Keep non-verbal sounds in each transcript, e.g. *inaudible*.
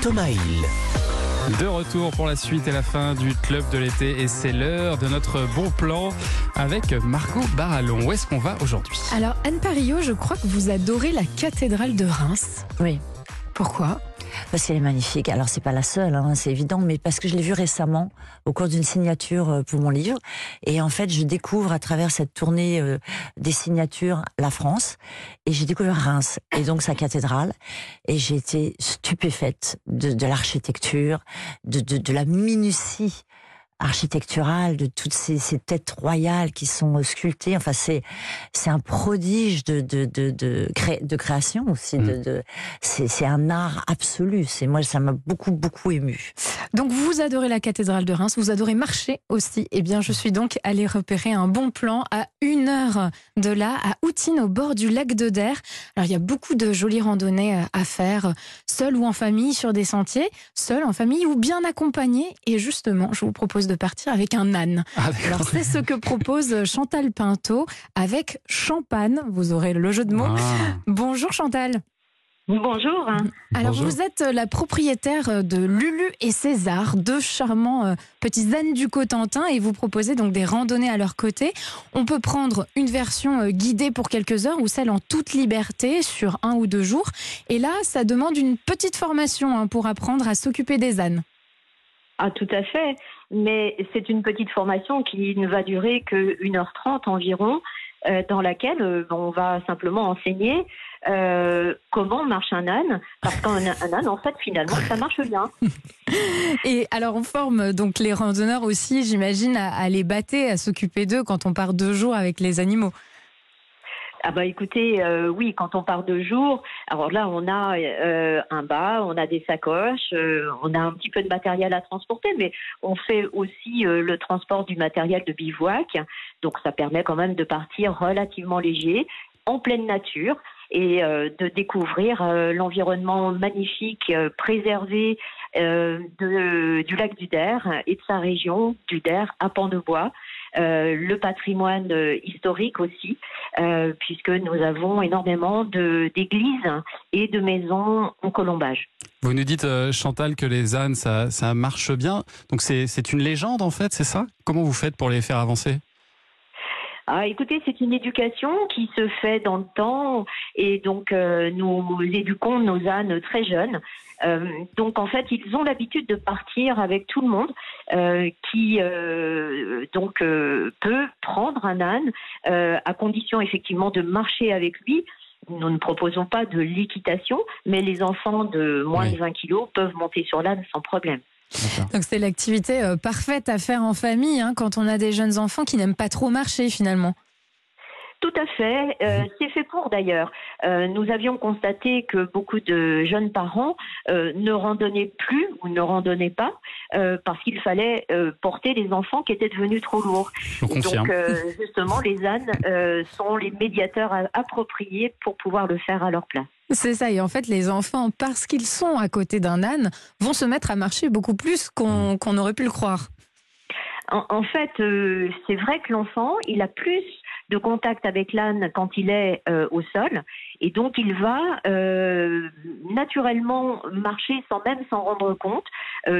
Thomas Hill. De retour pour la suite et la fin du club de l'été et c'est l'heure de notre bon plan avec Margot Barallon. Où est-ce qu'on va aujourd'hui? Alors Anne Parillo, je crois que vous adorez la cathédrale de Reims. Oui. Pourquoi? Parce qu'elle est magnifique. Alors, c'est pas la seule, hein, c'est évident, mais parce que je l'ai vue récemment au cours d'une signature euh, pour mon livre. Et en fait, je découvre à travers cette tournée euh, des signatures la France. Et j'ai découvert Reims et donc sa cathédrale. Et j'ai été stupéfaite de, de l'architecture, de, de, de la minutie architecturale de toutes ces, ces, têtes royales qui sont sculptées. Enfin, c'est c'est un prodige de de de de, cré, de création aussi. De, de c'est un art absolu. C'est moi, ça m'a beaucoup beaucoup ému. Donc, vous adorez la cathédrale de Reims, vous adorez marcher aussi. Eh bien, je suis donc allée repérer un bon plan à une heure de là, à Outine, au bord du lac de Der. Alors, il y a beaucoup de jolies randonnées à faire, seul ou en famille, sur des sentiers, seul en famille ou bien accompagné. Et justement, je vous propose de partir avec un âne. Ah, Alors c'est ce que propose Chantal Pinto avec Champagne. Vous aurez le jeu de mots. Ah. Bonjour Chantal. Bonjour. Alors vous êtes la propriétaire de Lulu et César, deux charmants euh, petits ânes du Cotentin et vous proposez donc des randonnées à leur côté. On peut prendre une version euh, guidée pour quelques heures ou celle en toute liberté sur un ou deux jours. Et là, ça demande une petite formation hein, pour apprendre à s'occuper des ânes. Ah tout à fait mais c'est une petite formation qui ne va durer que 1h30 environ, euh, dans laquelle euh, on va simplement enseigner euh, comment marche un âne, parce qu'un âne, en fait, finalement, ça marche bien. *laughs* Et alors, on forme donc les randonneurs aussi, j'imagine, à, à les battre, à s'occuper d'eux quand on part deux jours avec les animaux. Ah bah écoutez, euh, oui, quand on part de jour, alors là on a euh, un bas, on a des sacoches, euh, on a un petit peu de matériel à transporter, mais on fait aussi le transport du matériel de bivouac, donc ça permet quand même de partir relativement léger, en pleine nature et de découvrir l'environnement magnifique, préservé de, du lac du Der et de sa région du Der à Pont-de-Bois. Euh, le patrimoine euh, historique aussi, euh, puisque nous avons énormément d'églises et de maisons en colombage. Vous nous dites, Chantal, que les ânes, ça, ça marche bien. Donc c'est une légende en fait, c'est ça? Comment vous faites pour les faire avancer? Ah, écoutez, c'est une éducation qui se fait dans le temps et donc euh, nous éduquons nos ânes très jeunes. Euh, donc en fait, ils ont l'habitude de partir avec tout le monde, euh, qui donc peut prendre un âne à condition effectivement de marcher avec lui. Nous ne proposons pas de l'équitation, mais les enfants de moins de 20 kilos peuvent monter sur l'âne sans problème. Donc c'est l'activité euh, parfaite à faire en famille hein, quand on a des jeunes enfants qui n'aiment pas trop marcher finalement. Tout à fait. Euh, c'est fait pour d'ailleurs. Euh, nous avions constaté que beaucoup de jeunes parents ne randonnaient plus ou ne randonnaient pas parce qu'il fallait porter les enfants qui étaient devenus trop lourds. donc justement, les ânes sont les médiateurs appropriés pour pouvoir le faire à leur place. C'est ça. Et en fait, les enfants, parce qu'ils sont à côté d'un âne, vont se mettre à marcher beaucoup plus qu'on mm. aurait pu le croire. En, fait, euh, c'est vrai que l'enfant, il a plus de contact avec l'âne quand il est euh, au sol, et donc il va euh, naturellement marcher sans même s'en rendre compte,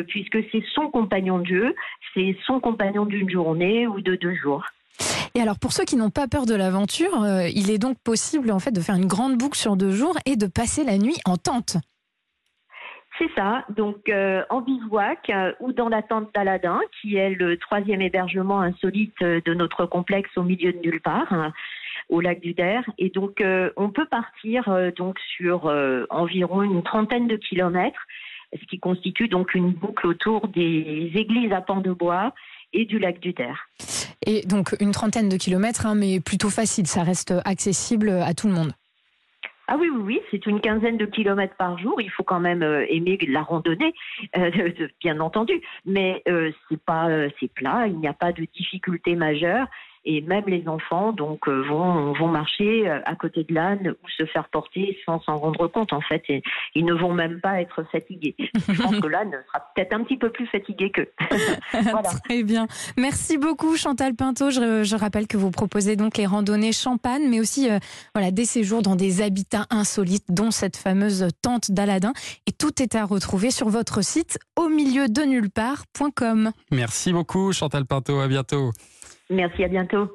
puisque c'est son compagnon de jeu, c'est son compagnon d'une journée ou de deux jours. Et alors, pour ceux qui n'ont pas peur de l'aventure, euh, il est donc possible en fait de faire une grande boucle sur deux jours et de passer la nuit en tente. C'est ça, donc euh, en bivouac euh, ou dans la tente d'Aladin, qui est le troisième hébergement insolite de notre complexe au milieu de nulle part, hein, au lac du Der. Et donc on peut partir donc sur environ une trentaine de kilomètres, ce qui constitue donc une boucle autour des églises à pans de bois et du lac du Der. Et donc une trentaine de kilomètres, hein, mais plutôt facile, ça reste accessible à tout le monde. Ah oui, oui, oui, c'est une quinzaine de kilomètres par jour. Il faut quand même euh, aimer la randonnée, *laughs* euh, bien entendu. Mais euh, c'est pas, c'est plat. Il n'y a pas de difficulté majeure. Et même les enfants donc euh, vont vont marcher à côté de l'âne ou se faire porter sans s'en rendre compte en fait et ils ne vont même pas être fatigués. Je pense que l'âne sera peut-être un petit peu plus fatigué qu'eux. *laughs* voilà. *laughs* Très bien. Merci beaucoup Chantal Pinto. Je, je, rappelle que vous proposez donc les randonnées champagne mais aussi euh, voilà des séjours dans des habitats insolites dont cette fameuse tente d'Aladin et tout est à retrouver sur votre site au milieu de nulle part.com. Merci beaucoup Chantal Pinto, à bientôt. Merci, à bientôt.